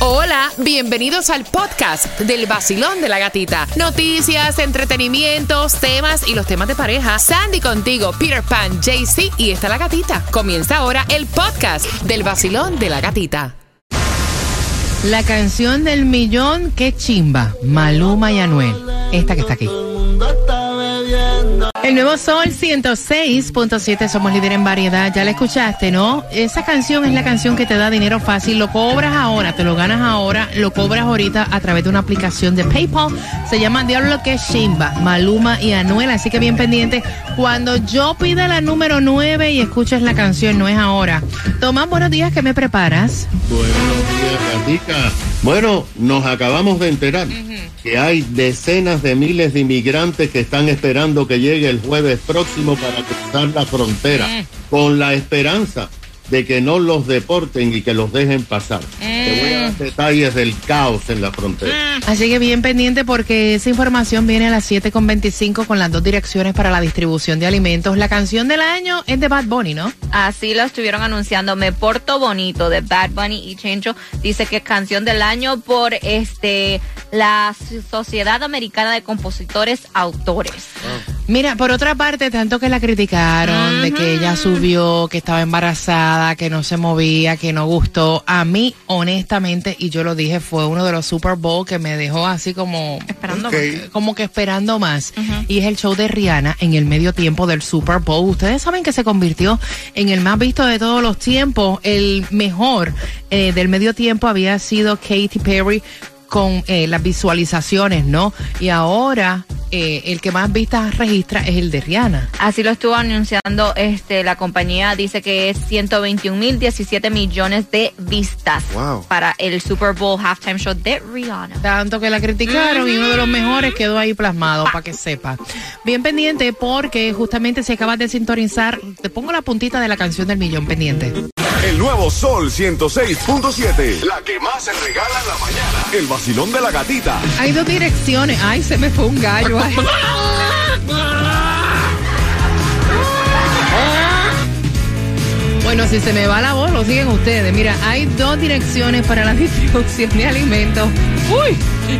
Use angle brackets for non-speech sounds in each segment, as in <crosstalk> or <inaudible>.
Hola, bienvenidos al podcast del vacilón de la gatita. Noticias, entretenimientos, temas y los temas de pareja. Sandy contigo, Peter Pan, JC y está la gatita. Comienza ahora el podcast del vacilón de la gatita. La canción del millón, qué chimba. Maluma y Anuel. Esta que está aquí. El nuevo Sol 106.7, somos líder en variedad. Ya la escuchaste, ¿no? Esa canción es la canción que te da dinero fácil. Lo cobras ahora, te lo ganas ahora, lo cobras ahorita a través de una aplicación de PayPal. Se llama Diablo que es Shimba, Maluma y Anuel. Así que bien pendiente. Cuando yo pida la número 9 y escuches la canción, no es ahora. Tomás, buenos días, ¿qué me preparas? Buenos días, Gatica. Bueno, nos acabamos de enterar que hay decenas de miles de inmigrantes que están esperando que el jueves próximo para cruzar la frontera, con la esperanza de que no los deporten y que los dejen pasar. Te voy a dar detalles del caos en la frontera. Así que bien pendiente porque esa información viene a las 7.25 con las dos direcciones para la distribución de alimentos. La canción del año es de Bad Bunny, ¿no? Así lo estuvieron anunciando. Me porto bonito de Bad Bunny y Chencho dice que es canción del año por este la Sociedad Americana de Compositores Autores. Mira, por otra parte, tanto que la criticaron de que ella subió, que estaba embarazada, que no se movía, que no gustó. A mí, honestamente, y yo lo dije, fue uno de los Super Bowl que me dejó así como Esperando. como que esperando más. Y es el show de Rihanna en el medio tiempo del Super Bowl. Ustedes saben que se convirtió en el más visto de todos los tiempos. El mejor eh, del medio tiempo había sido Katy Perry con eh, las visualizaciones, ¿no? Y ahora eh, el que más vistas registra es el de Rihanna. Así lo estuvo anunciando este la compañía dice que es 121 mil 17 millones de vistas Wow. para el Super Bowl halftime show de Rihanna. Tanto que la criticaron y uno de los mejores quedó ahí plasmado para que sepa. Bien pendiente porque justamente si acabas de sintonizar, te pongo la puntita de la canción del millón pendiente. El nuevo Sol 106.7. La que más se regala en la mañana. El vacilón de la gatita. Hay dos direcciones. Ay, se me fue un gallo. ay. <laughs> Bueno, si se me va la voz, lo siguen ustedes. Mira, hay dos direcciones para la <laughs> distribución de alimentos. Uy,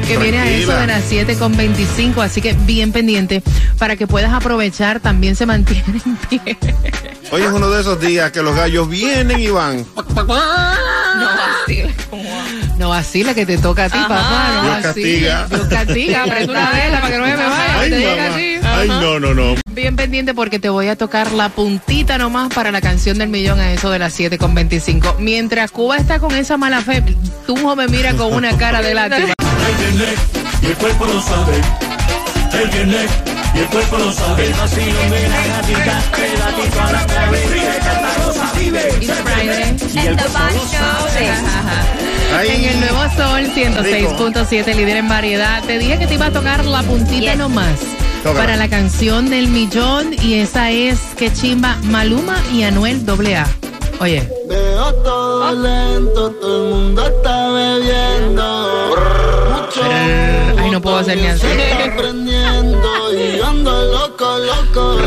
que viene a eso de las 7 con 25, así que bien pendiente para que puedas aprovechar. También se mantiene en pie. <laughs> Hoy es uno de esos días que los gallos vienen y van. No vacile. No vacila que te toca a ti, papá. No Dios vacila. castiga. Dios castiga. Prende una vela para que no se me vaya. Ay, te así. No, no, no. Bien pendiente porque te voy a tocar la puntita nomás para la canción del millón a eso de las 7 con 25. Mientras Cuba está con esa mala fe, tú me mira con una cara de lástima. y el cuerpo lo sabe. El viernes y el cuerpo lo sabe. El vacilón de la gatita, el gatito a la clave, canta, goza, vive. It's Friday. Y el Ay, En el nuevo Sol 106.7, líder en variedad. Te dije que te iba a tocar la puntita Yes. nomás. Tócala. Para la canción del millón y esa es que chimba Maluma y Anuel AA. Oye. Veo todo lento, todo el mundo está bebiendo. Así. se está prendiendo y ando loco, loco.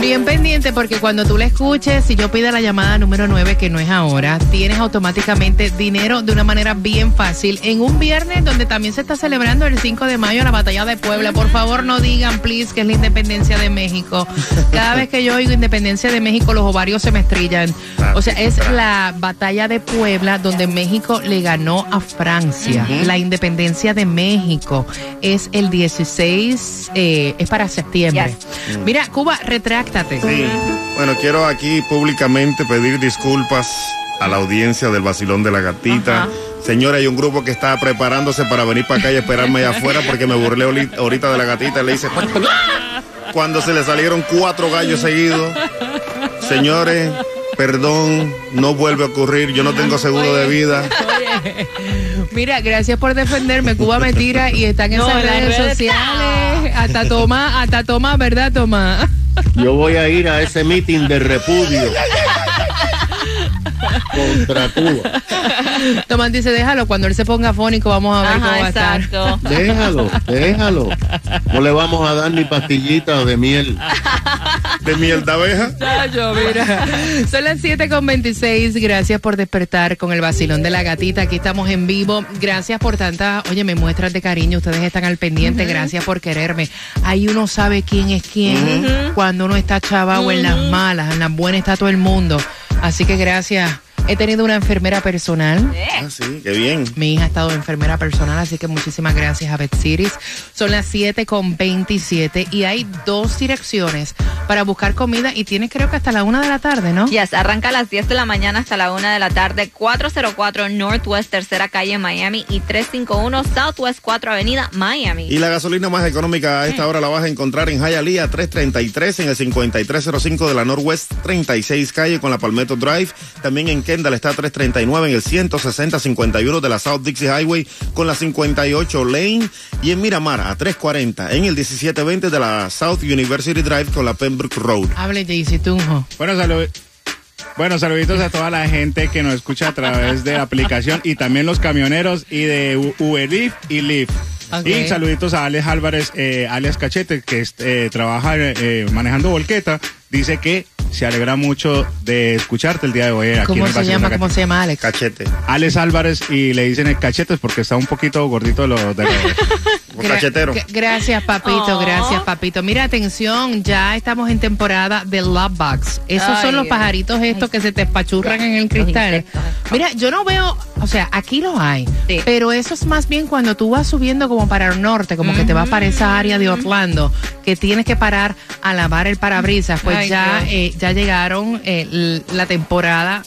Bien pendiente porque cuando tú la escuches, si yo pido la llamada número 9, que no es ahora, tienes automáticamente dinero de una manera bien fácil. En un viernes donde también se está celebrando el 5 de mayo la batalla de Puebla. Por favor, no digan, please, que es la independencia de México. Cada vez que yo oigo independencia de México, los ovarios se me estrellan. O sea, es la batalla de Puebla donde México le ganó a Francia. La independencia de México es el 16, eh, es para septiembre. Mira, Cuba, Sí. Bueno, quiero aquí públicamente pedir disculpas a la audiencia del vacilón de la gatita. Ajá. Señora, hay un grupo que está preparándose para venir para acá y esperarme allá afuera porque me burlé ahorita de la gatita y le hice cuando se le salieron cuatro gallos seguidos. Señores, perdón, no vuelve a ocurrir. Yo no tengo seguro de vida. Mira, gracias por defenderme. Cuba me tira y están en No, esas redes redes, sociales. Hasta Tomás, hasta Tomás, ¿verdad, Tomás? Yo voy a ir a ese meeting de repudio contra Cuba. Tomás dice, déjalo, cuando él se ponga fónico vamos a ver cómo va Ajá, a estar. Déjalo, déjalo. No le vamos a dar ni pastillitas de miel. De miel de abeja. Chacho, mira. Son las 7 con 26. Gracias por despertar con el vacilón de la gatita. Aquí estamos en vivo. Gracias por tantas, oye, me muestras de cariño. Ustedes están al pendiente. Gracias por quererme. Ahí uno sabe quién es quién. Cuando uno está chavado en las malas, en las buenas está todo el mundo. Así que gracias. He tenido una enfermera personal. Ah, sí, qué bien. Mi hija ha estado enfermera personal, así que muchísimas gracias a Betsiris. Son las 7 con 27 y hay dos direcciones para buscar comida y tienes creo que hasta la una de la tarde, ¿no? Yes, arranca a las 10 de la mañana hasta la 1 de la tarde, 404 Northwest Tercera Calle Miami y 351 Southwest 4 Avenida Miami. Y la gasolina más económica a esta hora la vas a encontrar en Hialeah 333 en el 5305 de la Northwest 36 calle con la Palmetto Drive. También en Kendall está 339 en el 16051 de la South Dixie Highway con la 58 Lane. Y en Miramar a 340 en el 1720 de la South University Drive con la Pembroke Road. Hable, Jaycee Tunjo. Bueno, salud. Bueno, saluditos a toda la gente que nos escucha a través de la aplicación y también los camioneros y de Uber Eats y Lyft. Ok. Y saluditos a Alex Álvarez, eh, alias Cachete, que eh, trabaja eh, manejando volqueta. Dice que se alegra mucho de escucharte el día de hoy. Aquí en ¿Cómo el se llama? ¿Cómo se llama Alex? Cachete. Alex Álvarez y le dicen el cachetes porque está un poquito gordito de los de los- <laughs> Gra- Cachetero. gra- Gracias, papito, Oh. gracias, papito. Mira, atención, ya estamos en temporada de Love Box. Esos Ay, son los pajaritos estos que se te espachurran en el cristal. Mira, yo no veo, o sea, aquí los hay, Sí. pero eso es más bien cuando tú vas subiendo como para el norte, como que te vas para esa área de Orlando, que tienes que parar a lavar el parabrisas. Pues Ay, ya, eh, ya llegaron eh, la temporada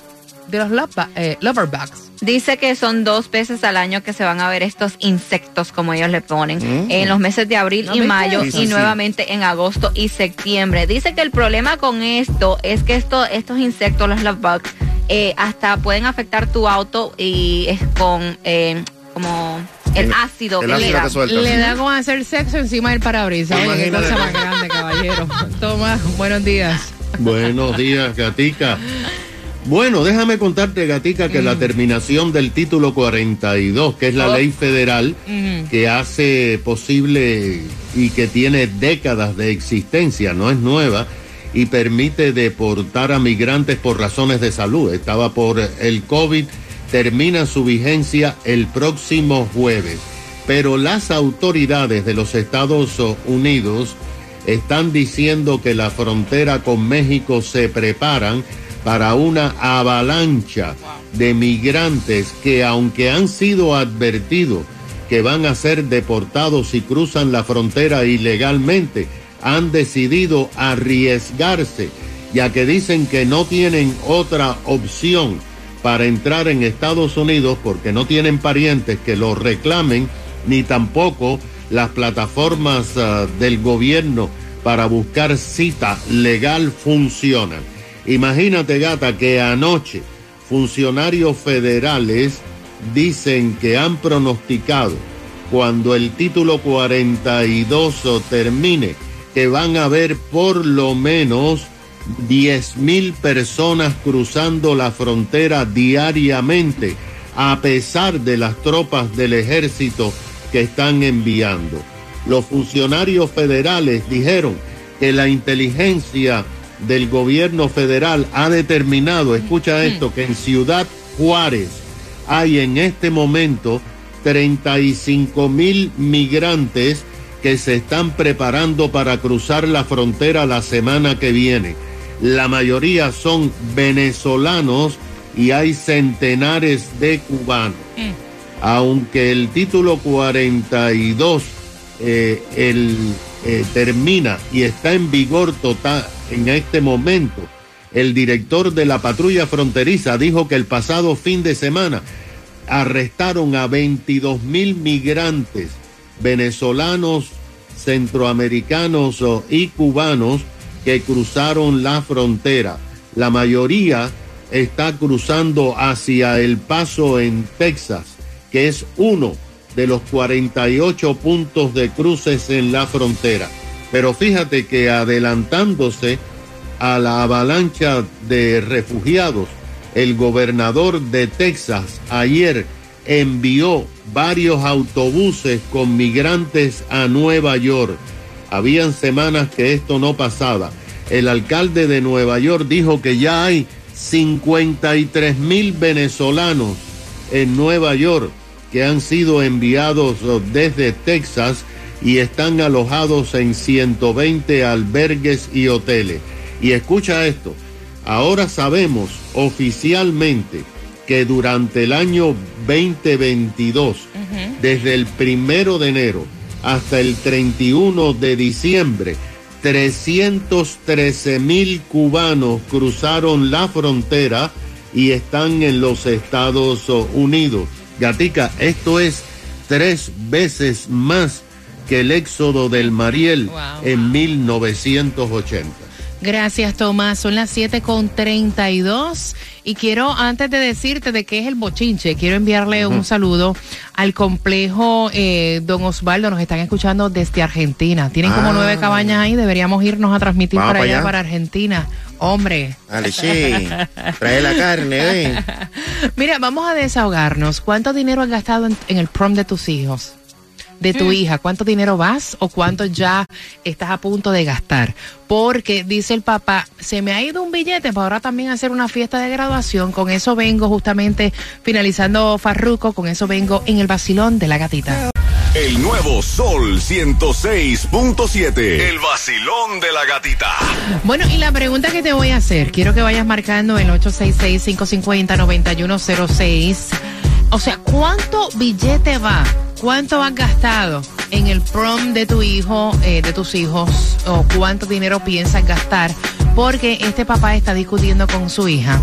de los eh, Lover Bugs. Dice que son dos veces al año que se van a ver estos insectos, como ellos le ponen, en los meses de abril ¿No y mayo y nuevamente en agosto y septiembre. Dice que el problema con esto es que esto, estos insectos, los love bugs, eh, hasta pueden afectar tu auto y es con eh, como el El- ácido el que le da. que suelta. Le sí. da con hacer sexo encima del parabrisas. Oye, qué Imagínate. cosa más grande, caballero. Toma, buenos días. Buenos días, Gatica. Bueno, déjame contarte, Gatica, que la terminación del título 42, que es la Oh. ley federal que hace posible y que tiene décadas de existencia, no es nueva, y permite deportar a migrantes por razones de salud. Estaba por el COVID, termina su vigencia el próximo jueves. Pero las autoridades de los Estados Unidos están diciendo que la frontera con México se preparan para una avalancha de migrantes que aunque han sido advertidos que van a ser deportados si cruzan la frontera ilegalmente, han decidido arriesgarse, ya que dicen que no tienen otra opción para entrar en Estados Unidos porque no tienen parientes que los reclamen, ni tampoco las plataformas ah, del gobierno para buscar cita legal funcionan. Imagínate, gata, que anoche funcionarios federales dicen que han pronosticado cuando el título 42 termine que van a haber por lo menos 10 mil personas cruzando la frontera diariamente a pesar de las tropas del ejército que están enviando. Los funcionarios federales dijeron que la inteligencia del gobierno federal ha determinado, escucha esto, que en Ciudad Juárez hay en este momento 35 mil migrantes que se están preparando para cruzar la frontera la semana que viene. La mayoría son venezolanos y hay centenares de cubanos. Aunque el título 42 eh, el, eh, termina y está en vigor total en este momento, el director de la patrulla fronteriza dijo que el pasado fin de semana arrestaron a 22 mil migrantes venezolanos, centroamericanos y cubanos que cruzaron la frontera. La mayoría está cruzando hacia El Paso en Texas, que es uno de los 48 puntos de cruces en la frontera. Pero fíjate que adelantándose a la avalancha de refugiados, el gobernador de Texas ayer envió varios autobuses con migrantes a Nueva York. Habían semanas que esto no pasaba. el alcalde de Nueva York dijo que ya hay 53 mil venezolanos en Nueva York que han sido enviados desde Texas y están alojados en 120 albergues y hoteles. Y escucha esto, ahora sabemos oficialmente que durante el año 2022, desde el primero de enero hasta el 31 de diciembre, 313 mil cubanos cruzaron la frontera y están en los Estados Unidos. Gatica, esto es tres veces más que el éxodo del Mariel Wow. en 1980. Gracias, Tomás. Son las 7 con 32. Y quiero, antes de decirte de qué es el bochinche, quiero enviarle un saludo al complejo eh, Don Osvaldo. Nos están escuchando desde Argentina. Tienen como Ah. nueve cabañas ahí. Deberíamos irnos a transmitir Vamos para allá, allá. para Argentina. Hombre. Sí. Trae la carne, eh. <laughs> Mira, vamos a desahogarnos. ¿Cuánto dinero has gastado en, en el prom de tus hijos? De tu hija, ¿cuánto dinero vas o cuánto ya estás a punto de gastar? Porque dice el papá, se me ha ido un billete para ahora también hacer una fiesta de graduación. Con eso vengo justamente finalizando Farruco, con eso vengo en el vacilón de la gatita. El nuevo Sol 106.7. El vacilón de la gatita. Bueno, y la pregunta que te voy a hacer, quiero que vayas marcando el 866-550-9106. O sea, ¿cuánto billete va? ¿Cuánto has gastado en el prom de tu hijo, eh, de tus hijos? ¿O cuánto dinero piensas gastar? Porque este papá está discutiendo con su hija.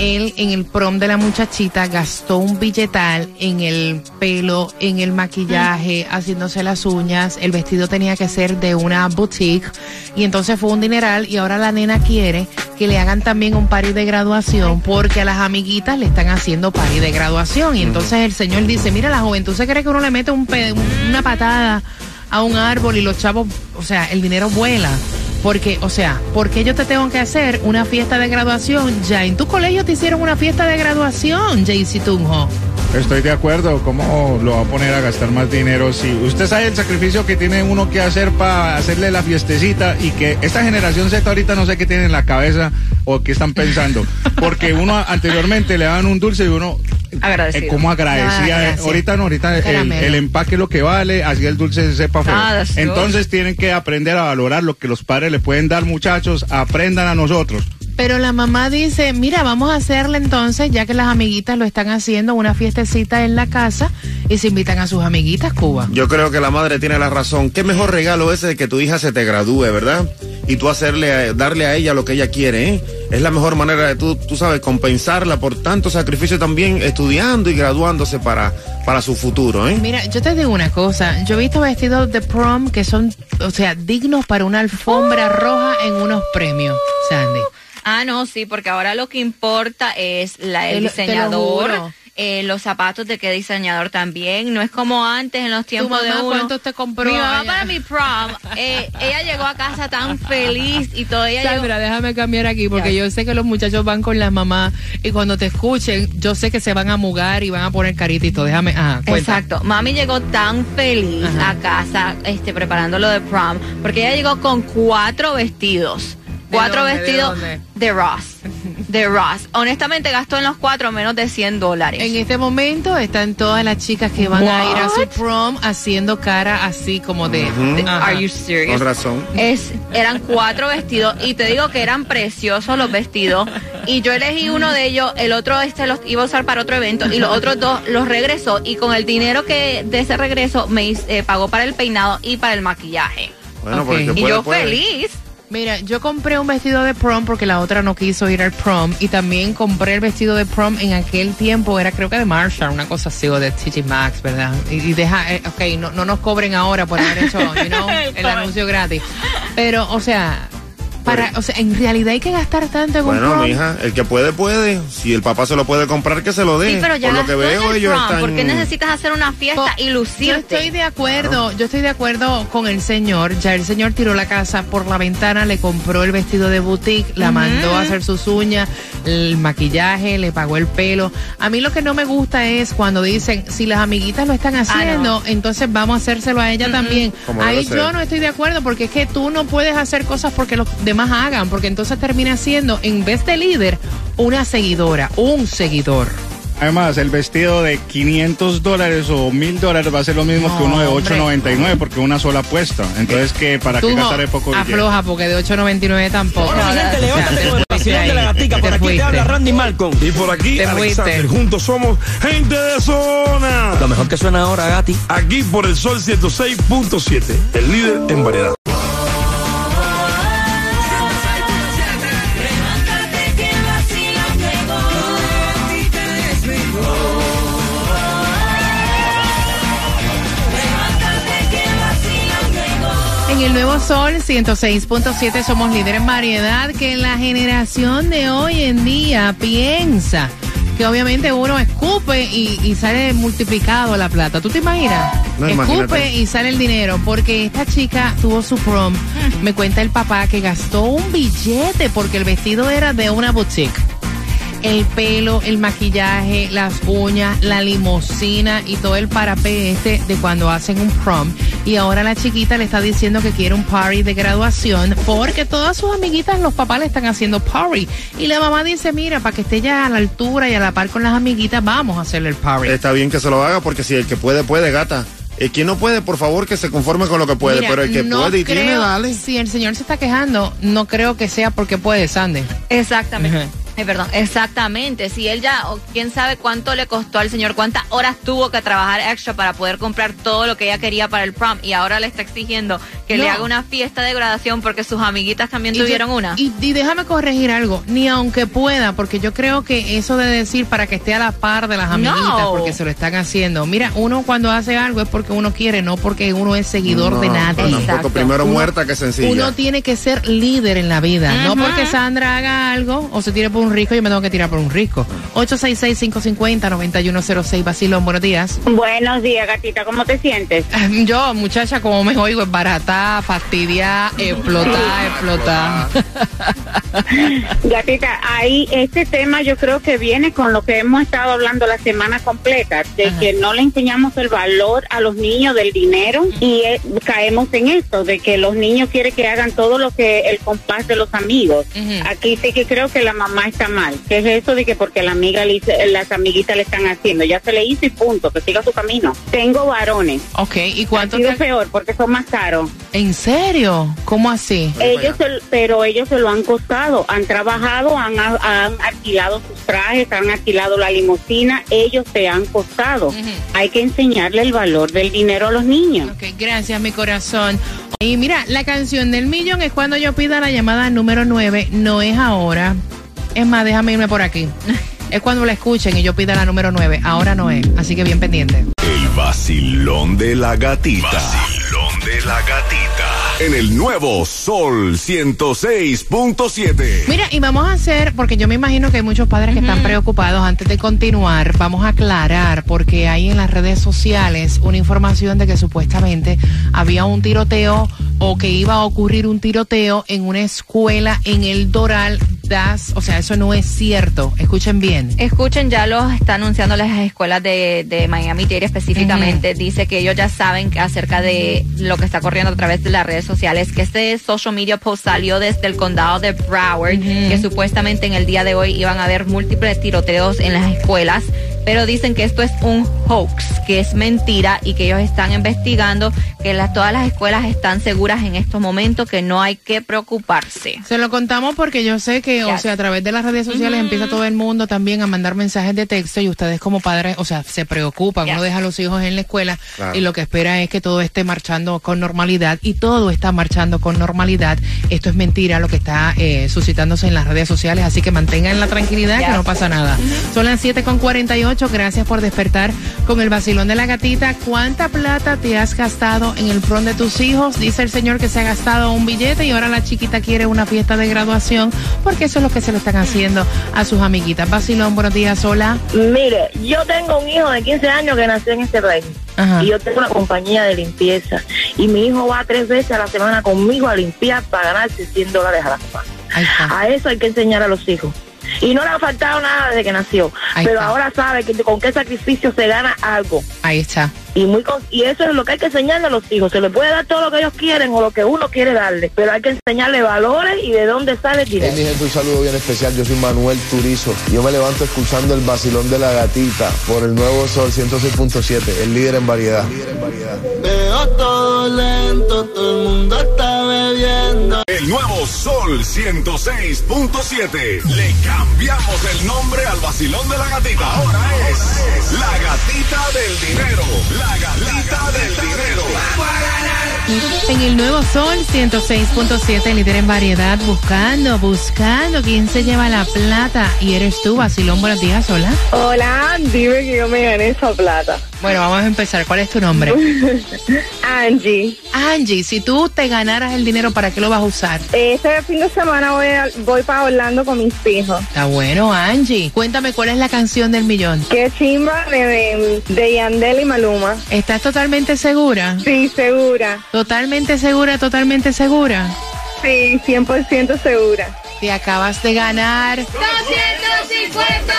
Él en el prom de la muchachita gastó un billetal en el pelo, en el maquillaje, haciéndose las uñas. El vestido tenía que ser de una boutique. Y entonces fue un dineral y ahora la nena quiere que le hagan también un party de graduación porque a las amiguitas le están haciendo party de graduación. Y entonces el señor dice, mira, la juventud se cree que uno le mete un una patada a un árbol y los chavos, o sea, el dinero vuela. Porque, o sea, ¿por qué yo te tengo que hacer una fiesta de graduación? Ya en tu colegio te hicieron una fiesta de graduación, Jaycee Tunjo. Estoy de acuerdo, ¿cómo lo va a poner a gastar más dinero? Si usted sabe el sacrificio que tiene uno que hacer para hacerle la fiestecita y que esta generación Z ahorita no sé qué tiene en la cabeza o qué están pensando. Porque uno anteriormente le daban un dulce y uno Agradecido. eh. Ah, gracias. ahorita no, ahorita el, empaque es lo que vale, así el dulce se sepa feo. Ah, good. Entonces tienen que aprender a valorar lo que los padres le pueden dar, muchachos, aprendan a nosotros. Pero la mamá dice, mira, vamos a hacerle entonces, ya que las amiguitas lo están haciendo, una fiestecita en la casa y se invitan a sus amiguitas, Cuba. Yo creo que la madre tiene la razón. Qué mejor regalo ese de que tu hija se te gradúe, ¿verdad? Y tú hacerle, darle a ella lo que ella quiere, ¿eh? Es la mejor manera de tú, tú sabes, compensarla por tanto sacrificio también estudiando y graduándose para, para su futuro, ¿eh? Mira, yo te digo una cosa, yo he visto vestidos de prom que son, o sea, dignos para una alfombra roja en unos premios, Sandy. Ah, no, sí, porque ahora lo que importa es la, el lo diseñador, juro. Eh, los zapatos de qué diseñador también. No es como antes en los tiempos de uno. cuántos te compró Mi mamá para mi prom, eh, ella llegó a casa tan feliz y todo ella llegó- Sandra, déjame cambiar aquí porque Ya. yo sé que los muchachos van con las mamás y cuando te escuchen, yo sé que se van a mugar y van a poner carita y todo. Déjame, ajá, cuenta. Exacto. Mami llegó tan feliz Ajá. a casa, este, preparando lo de prom, porque ella llegó con cuatro vestidos. ¿De Cuatro dónde, vestidos de Ross. De Ross. Honestamente gastó en los cuatro menos de 100 dólares. En este momento están todas las chicas que van a ir a su prom haciendo cara así como de... de- ajá. Are you serious? Con razón. Es, eran cuatro vestidos y te digo que eran preciosos los vestidos y yo elegí uno de ellos, el otro este los iba a usar para otro evento y los otros dos los regresó y con el dinero que de ese regreso me eh, pagó para el peinado y para el maquillaje. Bueno, Ok. porque Y Y puede, yo puede. feliz. Mira, yo compré un vestido de prom porque la otra no quiso ir al prom y también compré el vestido de prom en aquel tiempo, era creo que de Marshall, una cosa así, o de TJ Maxx, ¿verdad? Y, y deja, eh, ok, no, no nos cobren ahora por haber hecho, you know, <laughs> el anuncio gratis. Pero, o sea, para, o sea, en realidad hay que gastar tanto en un Bueno, prom. mija, el que puede, puede. Si el papá se lo puede comprar, que se lo dé. Sí, pero ya Por lo que veo, el ellos prom. están... ¿Por qué necesitas hacer una fiesta y Yo lucirte? estoy de acuerdo, yo estoy de acuerdo con el señor. Ya el señor tiró la casa por la ventana, le compró el vestido de boutique, la mandó a hacer sus uñas, el maquillaje, le pagó el pelo. A mí lo que no me gusta es cuando dicen, si las amiguitas lo están haciendo, entonces vamos a hacérselo a ella también. Ahí yo no estoy de acuerdo porque es que tú no puedes hacer cosas porque los demás hagan, porque entonces termina siendo, en vez de líder, una seguidora, un seguidor. Además, el vestido de 500 dólares o 1000 dólares va a ser lo mismo que uno de No, hombre. 8.99 porque una sola apuesta. Entonces, que ¿para qué gastar el poco billete? afloja, porque de 8.99 tampoco. Mi gente, levántate te con el vacilón de la gatica. Por te aquí te habla Randy Malcolm. Y por aquí, Te Alexander. fuiste. Juntos somos gente de zona. Lo mejor que suena ahora, Gati. Aquí por el Sol 106.7, el líder en variedad. En el Nuevo Sol 106.7 somos líder en variedad que la generación de hoy en día piensa que obviamente uno escupe y, y sale multiplicado la plata. ¿Tú te imaginas? No, escupe imagínate. y sale el dinero porque esta chica tuvo su prom. <laughs> Me cuenta el papá que gastó un billete porque el vestido era de una boutique el pelo, el maquillaje, las uñas, la limosina y todo el parapé este de cuando hacen un prom. Y ahora la chiquita le está diciendo que quiere un party de graduación porque todas sus amiguitas, los papás le están haciendo party. Y la mamá dice, mira, para que esté ya a la altura y a la par con las amiguitas, vamos a hacerle el party. Está bien que se lo haga porque si el que puede, puede, gata. El que no puede, por favor, que se conforme con lo que puede. Mira, pero el que no puede y tiene, dale. Si el señor se está quejando, no creo que sea porque puede, Sandy. Exactamente. Ay, perdón, exactamente. Si él ya, o quién sabe cuánto le costó al señor, cuántas horas tuvo que trabajar extra para poder comprar todo lo que ella quería para el prom y ahora le está exigiendo que le haga una fiesta de graduación porque sus amiguitas también Y yo- tuvieron una. Y, y déjame corregir algo, ni aunque pueda, porque yo creo que eso de decir para que esté a la par de las amiguitas, No. porque se lo están haciendo. Mira, uno cuando hace algo es porque uno quiere, no porque uno es seguidor de nadie. no, Exacto. primero Uno- muerta que sencilla. Uno tiene que ser líder en la vida. No porque Sandra haga algo o se tire por un risco, yo me tengo que tirar por un risco. 866-550-9106, Basilón, buenos días. Buenos días, gatita, ¿cómo te sientes? Yo, muchacha, como me oigo, es barata, fastidia, explotar, explotar. <laughs> Gatita, ahí este tema yo creo que viene con lo que hemos estado hablando la semana completa, de Ajá. que no le enseñamos el valor a los niños del dinero y eh, caemos en esto, de que los niños quieren que hagan todo lo que el compás de los amigos. Aquí sí que creo que la mamá está mal, que es eso de que porque la amiga le hice- las amiguitas le están haciendo, ya se le hizo y punto, que siga su camino. Tengo varones. Ok, ¿y cuánto Ha sido te- peor porque son más caros. ¿En serio? ¿Cómo así? Ellos, se- pero ellos se lo han costado, han trabajado, han, han alquilado sus trajes, han alquilado la limusina, ellos se han costado. Hay que enseñarle el valor del dinero a los niños. Ok, gracias, mi corazón. Y mira, la canción del millón es cuando yo pida la llamada número 9, no es ahora. Es más, déjame irme por aquí. <laughs> Es cuando la escuchen y yo pida la número 9, ahora no es. Así que bien pendiente. El vacilón de la gatita. Vacilón de la gatita. En el nuevo Sol 106.7. Mira, y vamos a hacer, porque yo me imagino que hay muchos padres que están preocupados. Antes de continuar, vamos a aclarar, porque hay en las redes sociales una información de que supuestamente había un tiroteo o que iba a ocurrir un tiroteo en una escuela en el Doral. Das, o sea, eso no es cierto. Escuchen bien. Escuchen, ya los está anunciando las escuelas de, de Miami-Dade específicamente. Dice que ellos ya saben acerca de lo que está corriendo a través de las redes sociales, que este social media post salió desde el condado de Broward, que supuestamente en el día de hoy iban a haber múltiples tiroteos en las escuelas, pero dicen que esto es un hoax, que es mentira y que ellos están investigando, que las- todas las escuelas están seguras en estos momentos, que no hay que preocuparse. Se lo contamos porque yo sé que, o sea, a través de las redes sociales empieza todo el mundo también a mandar mensajes de texto y ustedes como padres, o sea, se preocupan. Yes. Uno deja a los hijos en la escuela Claro. y lo que espera es que todo esté marchando con normalidad y todo está marchando con normalidad. Esto es mentira lo que está eh, suscitándose en las redes sociales, así que mantengan la tranquilidad que no pasa nada. Son las 7 con 48, gracias por despertar con el vacilón de la gatita. ¿Cuánta plata te has gastado en el prom de tus hijos? Dice el señor que se ha gastado un billete y ahora la chiquita quiere una fiesta de graduación porque eso es lo que se lo están haciendo a sus amiguitas. Vacilón, buenos días, hola. Mire, yo tengo un hijo de 15 años que nació en este país Ajá. y yo tengo una compañía de limpieza y mi hijo va tres veces a la semana conmigo a limpiar para ganarse 100 dólares a la semana. A eso hay que enseñar a los hijos. Y no le ha faltado nada desde que nació, Ahí pero está. ahora sabe que con qué sacrificio se gana algo. Ahí está. y muy con- y eso es lo que hay que enseñarle a los hijos. Se les puede dar todo lo que ellos quieren o lo que uno quiere darle, pero hay que enseñarle valores y de dónde sale el Hey, dinero. mi gente, un saludo bien especial. Yo soy Manuel Turizo. Yo me levanto escuchando el vacilón de la gatita por el nuevo Sol 106.7, el líder en variedad. Veo todo lento, todo el mundo está bebiendo. Nuevo Sol 106.7. Le cambiamos el nombre al vacilón de la gatita. Ahora es la gatita del dinero. La gatita del dinero. En el nuevo Sol 106.7, líder en variedad, buscando, buscando quién se lleva la plata. Y eres tú, Basilón. Buenos días, hola. Hola, dime que yo me gané esa plata. Bueno, vamos a empezar. ¿Cuál es tu nombre? <laughs> Angie. Angie, si tú te ganaras el dinero, ¿para qué lo vas a usar? Este fin de semana voy, a- voy para Orlando con mis hijos. Está bueno, Angie. Cuéntame cuál es la canción del millón. Qué chimba de, de, de Yandel y Maluma. ¿Estás totalmente segura? Sí, segura. Totalmente segura, totalmente segura. Sí, 100% segura. Te acabas de ganar 250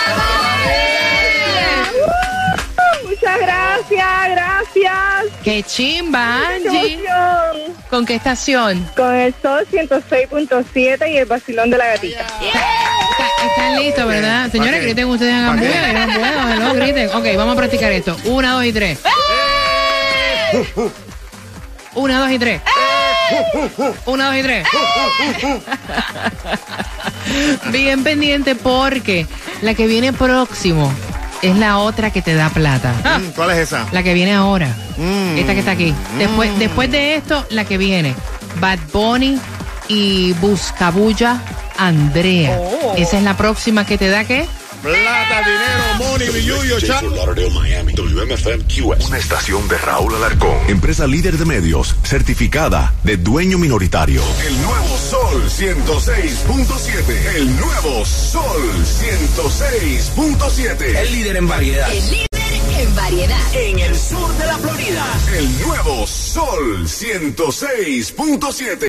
Muchas gracias, gracias. ¡Qué chimba, Qué Angie! emoción. ¿Con qué estación? Con el Sol 106.7 y el vacilón de la gatita. Está- Están listos, ¿verdad? Señores, qué? griten ustedes hagan ¿Pa' qué? no puedo, hello, griten. Ok, vamos a practicar esto. Una, dos y tres. <laughs> Una, dos y tres. Una, dos y tres. <laughs> Bien pendiente porque la que viene próximo es la otra que te da plata. Mm, ¿Cuál es esa? La que viene ahora. Mm. Esta que está aquí. Después, después de esto, la que viene. Bad Bunny y Buscabulla Andrea. Esa es la próxima que te da qué? Plata, dinero, money, billuyo. Miami, WMFM QS. Una estación de Raúl Alarcón. Empresa líder de medios, certificada de dueño minoritario. El nuevo Sol 106.7. El nuevo Sol 106.7. El líder en variedad. El líder en variedad. En el sur de la Florida. El nuevo Sol 106.7.